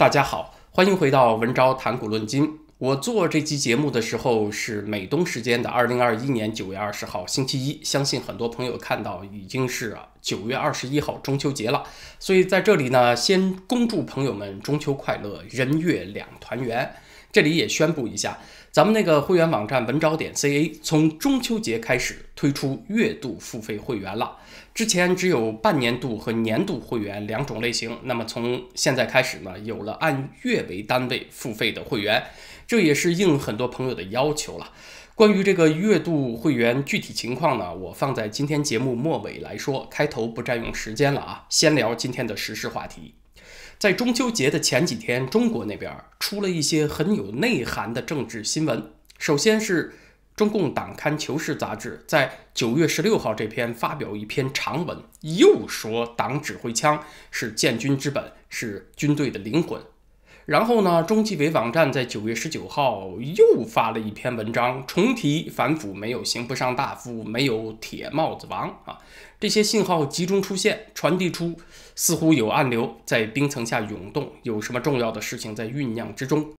大家好，欢迎回到文昭谈古论今。我做这期节目的时候是美东时间的二零二一年九月二十号星期一，相信很多朋友看到已经是九月二十一号中秋节了。所以在这里呢，先恭祝朋友们中秋快乐，人月两团圆。这里也宣布一下，咱们那个会员网站文昭点 ca 从中秋节开始推出月度付费会员了。之前只有半年度和年度会员两种类型，那么从现在开始呢，有了按月为单位付费的会员，这也是应很多朋友的要求了。关于这个月度会员具体情况呢，我放在今天节目末尾来说，开头不占用时间了啊，先聊今天的时事话题。在中秋节的前几天，中国那边出了一些很有内涵的政治新闻，首先是。中共党刊《求是》杂志在九月十六号这篇发表一篇长文，又说党指挥枪是建军之本，是军队的灵魂。然后呢，中纪委网站在九月十九号又发了一篇文章，重提反腐没有刑不上大夫，没有铁帽子王啊。这些信号集中出现，传递出似乎有暗流在冰层下涌动，有什么重要的事情在酝酿之中。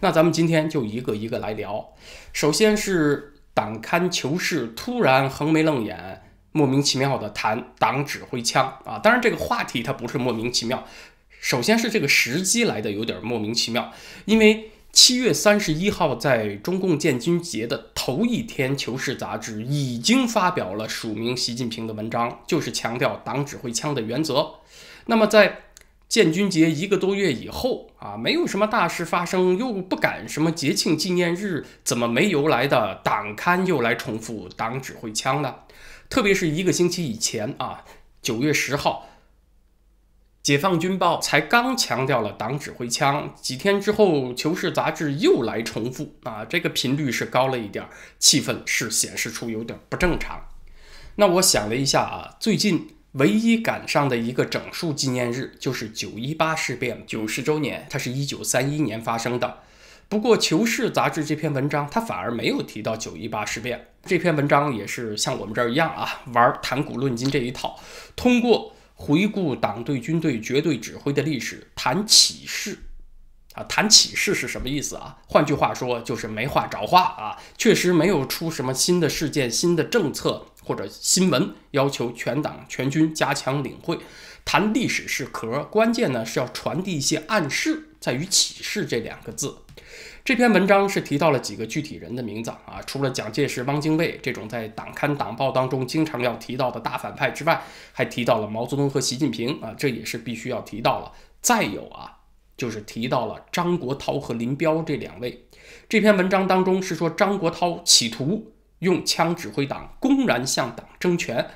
那咱们今天就一个一个来聊。首先是党刊求是突然横眉冷眼，莫名其妙的谈党指挥枪啊！当然这个话题它不是莫名其妙，首先是这个时机来的有点莫名其妙。因为七月三十一号在中共建军节的头一天，《求是》杂志已经发表了署名习近平的文章，就是强调党指挥枪的原则。那么在建军节一个多月以后啊，没有什么大事发生，又不赶什么节庆纪念日，怎么没由来的党刊又来重复党指挥枪呢？特别是一个星期以前啊，九月十号，《解放军报》才刚强调了党指挥枪，几天之后，《求是》杂志又来重复啊，这个频率是高了一点，气氛是显示出有点不正常。那我想了一下啊，最近。唯一赶上的一个整数纪念日就是九一八事变九十周年，它是一九三一年发生的。不过《求是》杂志这篇文章，它反而没有提到九一八事变。这篇文章也是像我们这儿一样啊，玩谈古论今这一套，通过回顾党对军队绝对指挥的历史，谈启示。啊，谈启示是什么意思啊？换句话说，就是没话找话啊。确实没有出什么新的事件、新的政策。或者新闻要求全党全军加强领会，谈历史是壳，关键呢是要传递一些暗示，在于启示这两个字。这篇文章是提到了几个具体人的名字啊，除了蒋介石、汪精卫这种在党刊党报当中经常要提到的大反派之外，还提到了毛泽东和习近平啊，这也是必须要提到了。再有啊，就是提到了张国焘和林彪这两位。这篇文章当中是说张国焘企图。用枪指挥党公然向党争权，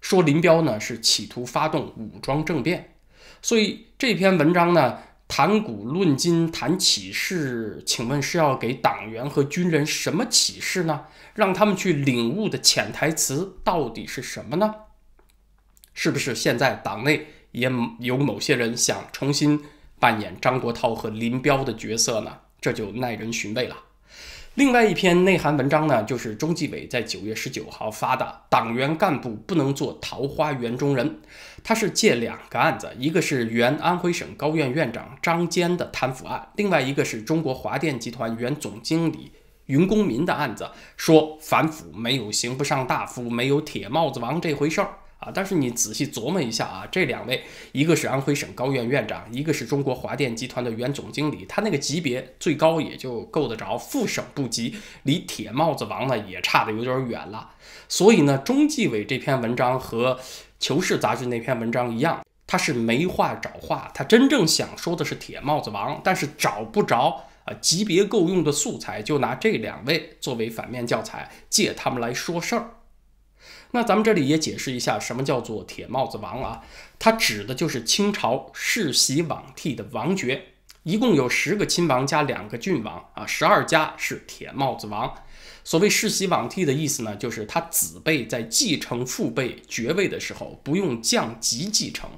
说林彪呢是企图发动武装政变，所以这篇文章呢谈古论今谈启示，请问是要给党员和军人什么启示呢？让他们去领悟的潜台词到底是什么呢？是不是现在党内也有某些人想重新扮演张国焘和林彪的角色呢？这就耐人寻味了。另外一篇内涵文章呢，就是中纪委在九月十九号发的《党员干部不能做桃花源中人》，它是借两个案子，一个是原安徽省高院院长张坚的贪腐案，另外一个是中国华电集团原总经理云公民的案子，说反腐没有刑不上大夫，没有铁帽子王这回事儿。啊！但是你仔细琢磨一下啊，这两位，一个是安徽省高院院长，一个是中国华电集团的原总经理，他那个级别最高也就够得着副省部级，离铁帽子王呢也差得有点远了。所以呢，中纪委这篇文章和《求是》杂志那篇文章一样，他是没话找话，他真正想说的是铁帽子王，但是找不着啊级别够用的素材，就拿这两位作为反面教材，借他们来说事儿。那咱们这里也解释一下，什么叫做铁帽子王啊？它指的就是清朝世袭罔替的王爵，一共有十个亲王加两个郡王啊，十二家是铁帽子王。所谓世袭罔替的意思呢，就是他子辈在继承父辈爵位的时候，不用降级继承。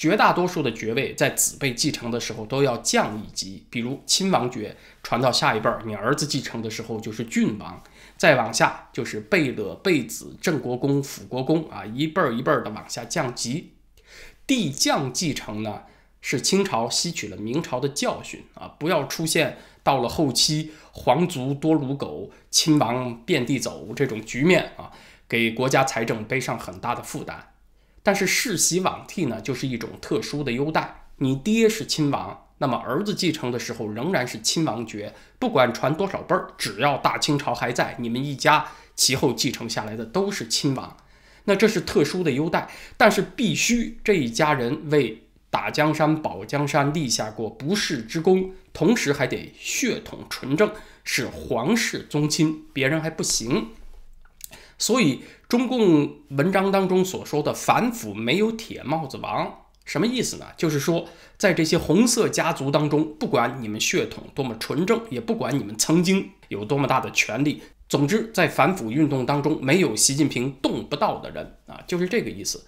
绝大多数的爵位在子辈继承的时候都要降一级，比如亲王爵传到下一辈儿，你儿子继承的时候就是郡王。再往下就是贝勒、贝子、郑国公、辅国公啊，一辈儿一辈儿的往下降级。帝将继承呢，是清朝吸取了明朝的教训啊，不要出现到了后期皇族多如狗、亲王遍地走这种局面啊，给国家财政背上很大的负担。但是世袭罔替呢，就是一种特殊的优待，你爹是亲王。那么儿子继承的时候仍然是亲王爵，不管传多少辈儿，只要大清朝还在，你们一家其后继承下来的都是亲王。那这是特殊的优待，但是必须这一家人为打江山、保江山立下过不世之功，同时还得血统纯正，是皇室宗亲，别人还不行。所以中共文章当中所说的反腐没有铁帽子王。什么意思呢？就是说，在这些红色家族当中，不管你们血统多么纯正，也不管你们曾经有多么大的权力，总之，在反腐运动当中，没有习近平动不到的人啊，就是这个意思。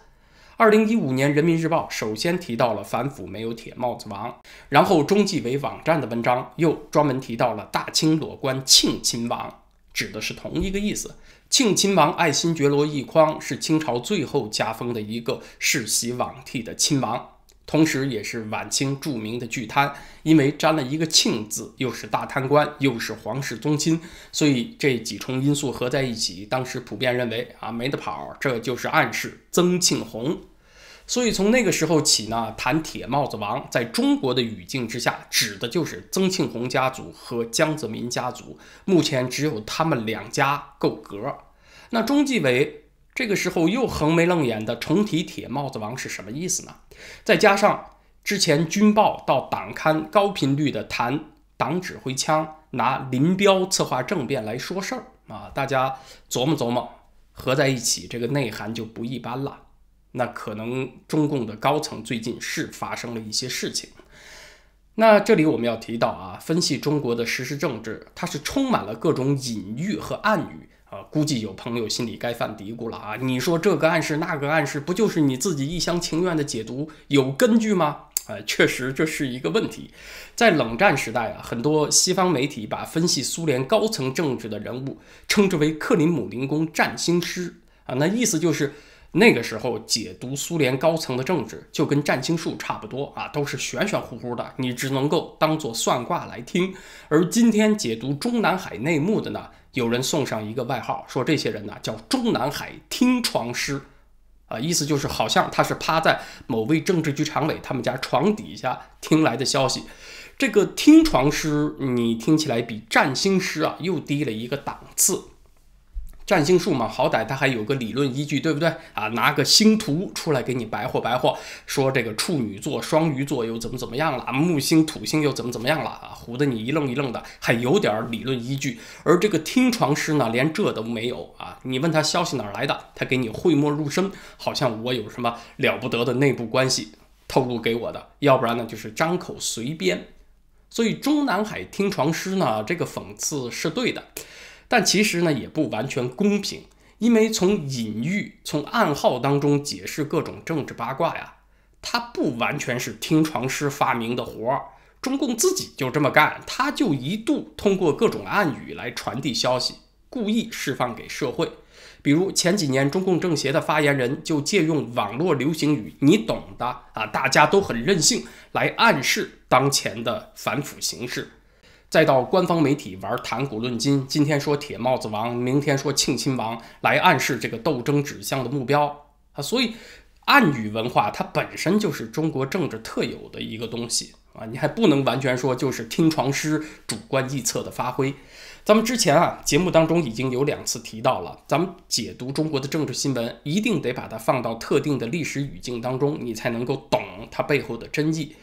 二零一五年，《人民日报》首先提到了反腐没有铁帽子王，然后中纪委网站的文章又专门提到了大清裸官庆亲王，指的是同一个意思。庆亲王爱新觉罗奕匡是清朝最后加封的一个世袭罔替的亲王，同时也是晚清著名的巨贪。因为沾了一个庆字，又是大贪官，又是皇室宗亲，所以这几重因素合在一起，当时普遍认为啊没得跑，这就是暗示曾庆红。所以从那个时候起呢，谈铁帽子王，在中国的语境之下，指的就是曾庆红家族和江泽民家族。目前只有他们两家够格。那中纪委这个时候又横眉冷眼的重提铁帽子王是什么意思呢？再加上之前军报到党刊高频率的谈党指挥枪，拿林彪策划政变来说事儿啊，大家琢磨琢磨，合在一起，这个内涵就不一般了。那可能中共的高层最近是发生了一些事情。那这里我们要提到啊，分析中国的实时政治，它是充满了各种隐喻和暗语啊。估计有朋友心里该犯嘀咕了啊，你说这个暗示那个暗示，不就是你自己一厢情愿的解读，有根据吗？哎，确实这是一个问题。在冷战时代啊，很多西方媒体把分析苏联高层政治的人物称之为克林姆林宫占星师啊，那意思就是。那个时候解读苏联高层的政治就跟占星术差不多啊，都是玄玄乎乎的，你只能够当做算卦来听。而今天解读中南海内幕的呢，有人送上一个外号，说这些人呢叫中南海听床师，啊，意思就是好像他是趴在某位政治局常委他们家床底下听来的消息。这个听床师，你听起来比占星师啊又低了一个档次。占星术嘛，好歹它还有个理论依据，对不对啊？拿个星图出来给你白活白活，说这个处女座、双鱼座又怎么怎么样了，木星、土星又怎么怎么样了啊？唬得你一愣一愣的，还有点理论依据。而这个听床师呢，连这都没有啊！你问他消息哪来的，他给你讳莫如深，好像我有什么了不得的内部关系透露给我的，要不然呢就是张口随便。所以中南海听床师呢，这个讽刺是对的。但其实呢，也不完全公平，因为从隐喻、从暗号当中解释各种政治八卦呀，它不完全是听床师发明的活儿。中共自己就这么干，他就一度通过各种暗语来传递消息，故意释放给社会。比如前几年，中共政协的发言人就借用网络流行语“你懂的”啊，大家都很任性，来暗示当前的反腐形势。再到官方媒体玩谈古论今，今天说铁帽子王，明天说庆亲王，来暗示这个斗争指向的目标啊。所以，暗语文化它本身就是中国政治特有的一个东西啊，你还不能完全说就是听床师主观臆测的发挥。咱们之前啊节目当中已经有两次提到了，咱们解读中国的政治新闻，一定得把它放到特定的历史语境当中，你才能够懂它背后的真意。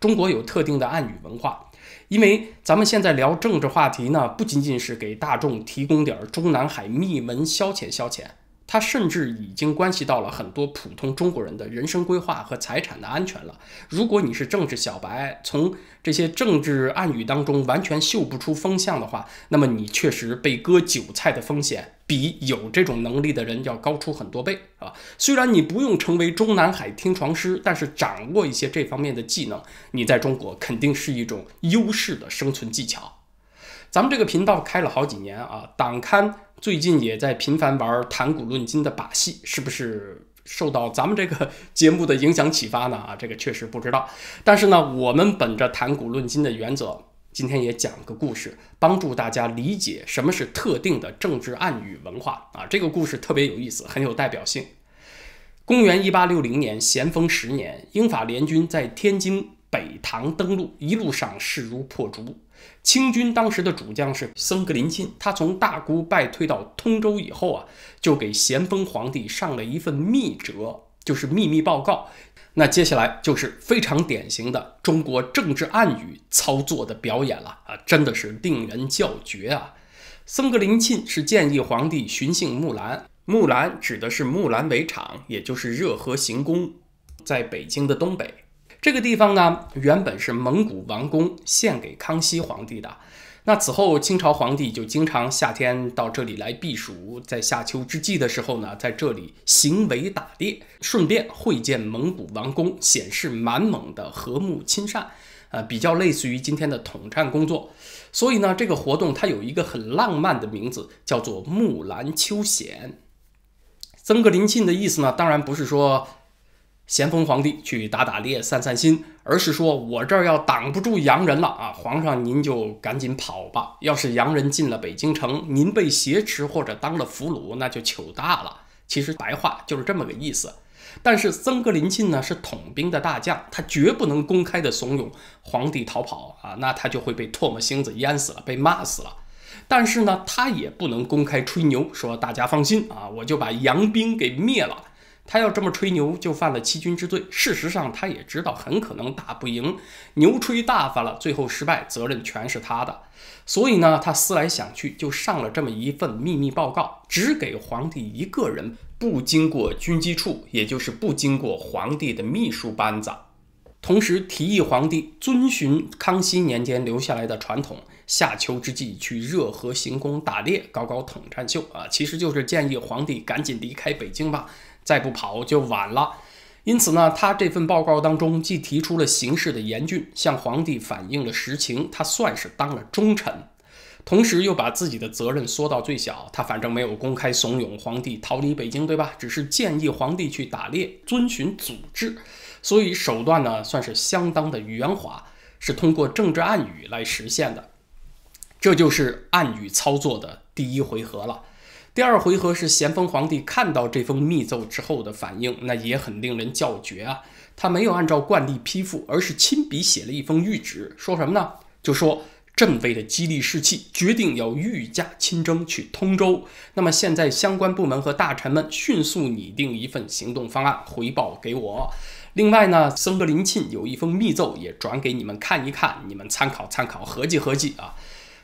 中国有特定的暗语文化。因为咱们现在聊政治话题呢，不仅仅是给大众提供点中南海秘闻消遣消遣，它甚至已经关系到了很多普通中国人的人生规划和财产的安全了。如果你是政治小白，从这些政治暗语当中完全嗅不出风向的话，那么你确实被割韭菜的风险。比有这种能力的人要高出很多倍啊！虽然你不用成为中南海听床师，但是掌握一些这方面的技能，你在中国肯定是一种优势的生存技巧。咱们这个频道开了好几年啊，党刊最近也在频繁玩谈古论今的把戏，是不是受到咱们这个 节目的影响启发呢？啊，这个确实不知道。但是呢，我们本着谈古论今的原则，今天也讲个故事，帮助大家理解什么是特定的政治暗语文化啊。这个故事特别有意思，很有代表性。公元一八六零年咸丰十年，英法联军在天津北塘登陆，一路上势如破竹。清军当时的主将是僧格林沁，他从大沽败退到通州以后啊，就给咸丰皇帝上了一份密折，就是秘密报告。那接下来就是非常典型的中国政治暗语操作的表演了啊，真的是令人叫绝啊！僧格林沁是建议皇帝巡幸木兰，木兰指的是木兰围场，也就是热河行宫，在北京的东北。这个地方呢，原本是蒙古王宫献给康熙皇帝的。那此后，清朝皇帝就经常夏天到这里来避暑，在夏秋之际的时候呢，在这里行围打猎，顺便会见蒙古王公，显示满蒙的和睦亲善，呃，比较类似于今天的统战工作。所以呢，这个活动它有一个很浪漫的名字，叫做木兰秋显。曾格林沁的意思呢，当然不是说。咸丰皇帝去打打猎散散心，而是说我这儿要挡不住洋人了啊！皇上您就赶紧跑吧。要是洋人进了北京城，您被挟持或者当了俘虏，那就糗大了。其实白话就是这么个意思。但是曾格林沁呢是统兵的大将，他绝不能公开的怂恿皇帝逃跑啊，那他就会被唾沫星子淹死了，被骂死了。但是呢，他也不能公开吹牛，说大家放心啊，我就把洋兵给灭了。他要这么吹牛，就犯了欺君之罪。事实上，他也知道很可能打不赢，牛吹大发了，最后失败，责任全是他的。所以呢，他思来想去，就上了这么一份秘密报告，只给皇帝一个人，不经过军机处，也就是不经过皇帝的秘书班子。同时提议皇帝遵循康熙年间留下来的传统，夏秋之际去热河行宫打猎，搞搞统战秀啊，其实就是建议皇帝赶紧离开北京吧。再不跑就晚了，因此呢，他这份报告当中既提出了形势的严峻，向皇帝反映了实情，他算是当了忠臣，同时又把自己的责任缩到最小。他反正没有公开怂恿皇帝逃离北京，对吧？只是建议皇帝去打猎，遵循祖制，所以手段呢算是相当的圆滑，是通过政治暗语来实现的。这就是暗语操作的第一回合了。第二回合是咸丰皇帝看到这封密奏之后的反应，那也很令人叫绝啊！他没有按照惯例批复，而是亲笔写了一封谕旨，说什么呢？就说朕为了激励士气，决定要御驾亲征去通州。那么现在相关部门和大臣们迅速拟定一份行动方案，回报给我。另外呢，僧格林沁有一封密奏也转给你们看一看，你们参考参考，合计合计啊，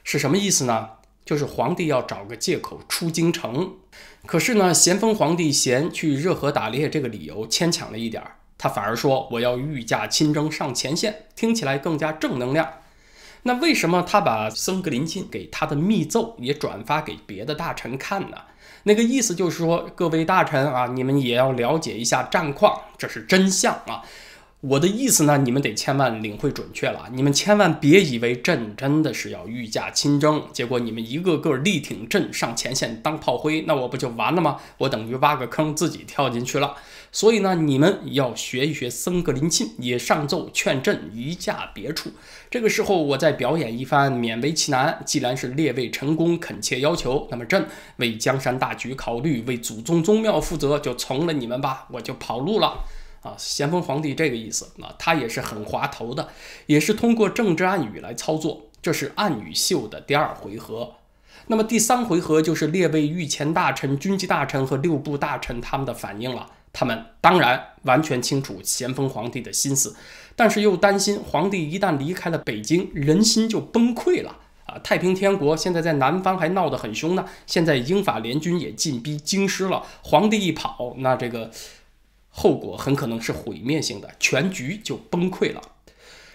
是什么意思呢？就是皇帝要找个借口出京城，可是呢，咸丰皇帝嫌去热河打猎这个理由牵强了一点儿，他反而说我要御驾亲征上前线，听起来更加正能量。那为什么他把僧格林沁给他的密奏也转发给别的大臣看呢？那个意思就是说，各位大臣啊，你们也要了解一下战况，这是真相啊。我的意思呢，你们得千万领会准确了。你们千万别以为朕真的是要御驾亲征，结果你们一个个力挺朕上前线当炮灰，那我不就完了吗？我等于挖个坑自己跳进去了。所以呢，你们要学一学僧格林沁，也上奏劝朕移驾别处。这个时候，我再表演一番，勉为其难。既然是列位臣工恳切要求，那么朕为江山大局考虑，为祖宗宗庙负责，就从了你们吧，我就跑路了。啊，咸丰皇帝这个意思，啊他也是很滑头的，也是通过政治暗语来操作。这是暗语秀的第二回合。那么第三回合就是列位御前大臣、军机大臣和六部大臣他们的反应了。他们当然完全清楚咸丰皇帝的心思，但是又担心皇帝一旦离开了北京，人心就崩溃了。啊，太平天国现在在南方还闹得很凶呢，现在英法联军也进逼京师了，皇帝一跑，那这个。后果很可能是毁灭性的，全局就崩溃了。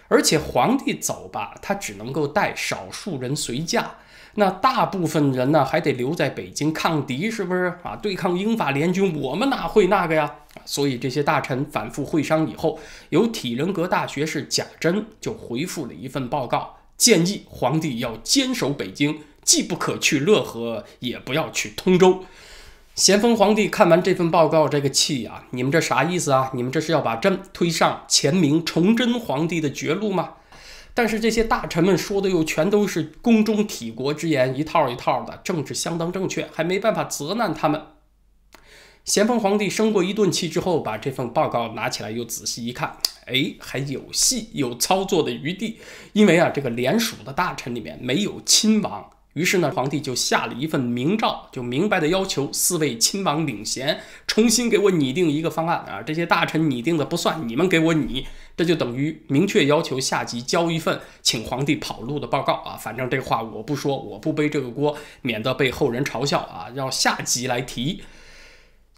而且皇帝走吧，他只能够带少数人随驾，那大部分人呢还得留在北京抗敌，是不是啊？对抗英法联军，我们哪会那个呀？所以这些大臣反复会商以后，由体仁阁大学士贾珍就回复了一份报告，建议皇帝要坚守北京，既不可去乐河，也不要去通州。咸丰皇帝看完这份报告，这个气呀！你们这啥意思啊？你们这是要把朕推上前明崇祯皇帝的绝路吗？但是这些大臣们说的又全都是宫中体国之言，一套一套的，政治相当正确，还没办法责难他们。咸丰皇帝生过一顿气之后，把这份报告拿起来又仔细一看，哎，还有戏，有操作的余地。因为啊，这个联署的大臣里面没有亲王。于是呢，皇帝就下了一份明诏，就明白的要求四位亲王领衔，重新给我拟定一个方案啊！这些大臣拟定的不算，你们给我拟，这就等于明确要求下级交一份请皇帝跑路的报告啊！反正这话我不说，我不背这个锅，免得被后人嘲笑啊！要下级来提。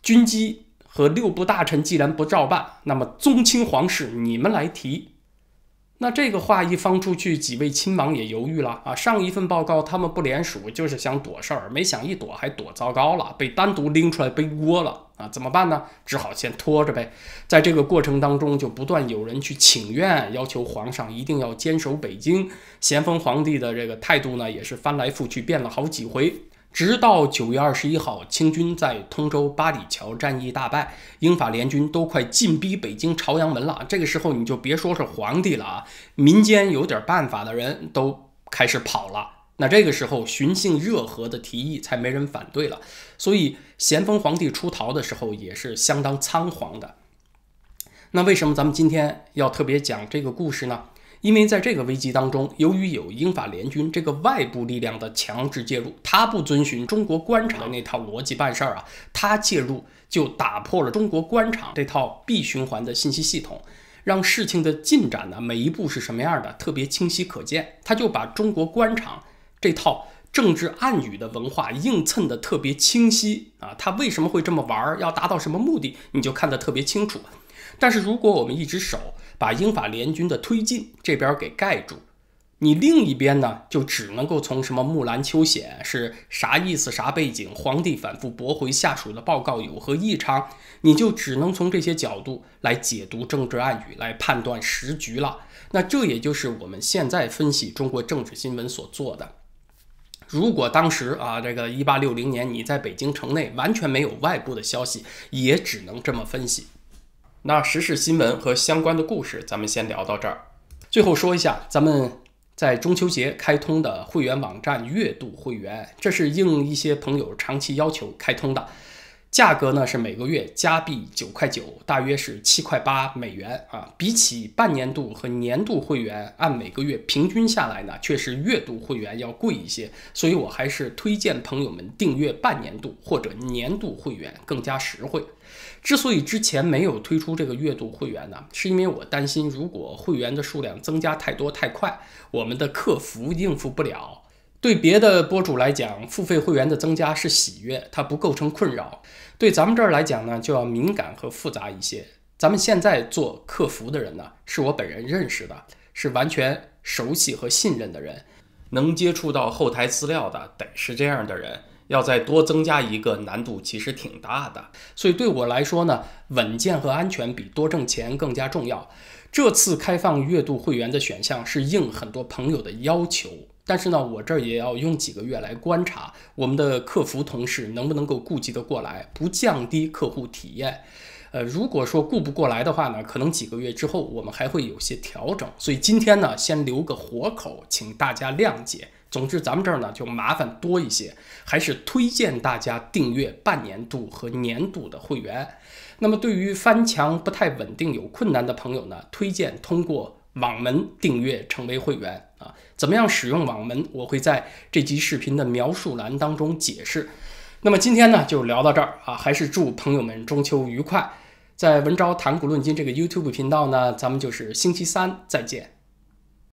军机和六部大臣既然不照办，那么宗亲皇室你们来提。那这个话一放出去，几位亲王也犹豫了啊。上一份报告他们不联署，就是想躲事儿，没想一躲还躲糟糕了，被单独拎出来背锅了啊！怎么办呢？只好先拖着呗。在这个过程当中，就不断有人去请愿，要求皇上一定要坚守北京。咸丰皇帝的这个态度呢，也是翻来覆去变了好几回。直到九月二十一号，清军在通州八里桥战役大败，英法联军都快进逼北京朝阳门了。这个时候，你就别说是皇帝了啊，民间有点办法的人都开始跑了。那这个时候，寻衅热河的提议才没人反对了。所以，咸丰皇帝出逃的时候也是相当仓皇的。那为什么咱们今天要特别讲这个故事呢？因为在这个危机当中，由于有英法联军这个外部力量的强制介入，他不遵循中国官场那套逻辑办事儿啊，他介入就打破了中国官场这套闭循环的信息系统，让事情的进展呢每一步是什么样的特别清晰可见。他就把中国官场这套政治暗语的文化硬蹭的特别清晰啊，他为什么会这么玩儿，要达到什么目的，你就看得特别清楚。但是如果我们一直守，把英法联军的推进这边给盖住，你另一边呢，就只能够从什么木兰秋显是啥意思、啥背景，皇帝反复驳回下属的报告有何异常，你就只能从这些角度来解读政治暗语，来判断时局了。那这也就是我们现在分析中国政治新闻所做的。如果当时啊，这个一八六零年你在北京城内完全没有外部的消息，也只能这么分析。那时事新闻和相关的故事，咱们先聊到这儿。最后说一下，咱们在中秋节开通的会员网站月度会员，这是应一些朋友长期要求开通的。价格呢是每个月加币九块九，大约是七块八美元啊。比起半年度和年度会员，按每个月平均下来呢，却是月度会员要贵一些。所以我还是推荐朋友们订阅半年度或者年度会员，更加实惠。之所以之前没有推出这个月度会员呢，是因为我担心如果会员的数量增加太多太快，我们的客服应付不了。对别的博主来讲，付费会员的增加是喜悦，它不构成困扰。对咱们这儿来讲呢，就要敏感和复杂一些。咱们现在做客服的人呢，是我本人认识的，是完全熟悉和信任的人，能接触到后台资料的，得是这样的人。要再多增加一个，难度其实挺大的。所以对我来说呢，稳健和安全比多挣钱更加重要。这次开放月度会员的选项是应很多朋友的要求。但是呢，我这儿也要用几个月来观察我们的客服同事能不能够顾及得过来，不降低客户体验。呃，如果说顾不过来的话呢，可能几个月之后我们还会有些调整。所以今天呢，先留个活口，请大家谅解。总之，咱们这儿呢就麻烦多一些，还是推荐大家订阅半年度和年度的会员。那么，对于翻墙不太稳定、有困难的朋友呢，推荐通过。网门订阅成为会员啊？怎么样使用网门？我会在这集视频的描述栏当中解释。那么今天呢，就聊到这儿啊！还是祝朋友们中秋愉快。在文昭谈古论今这个 YouTube 频道呢，咱们就是星期三再见。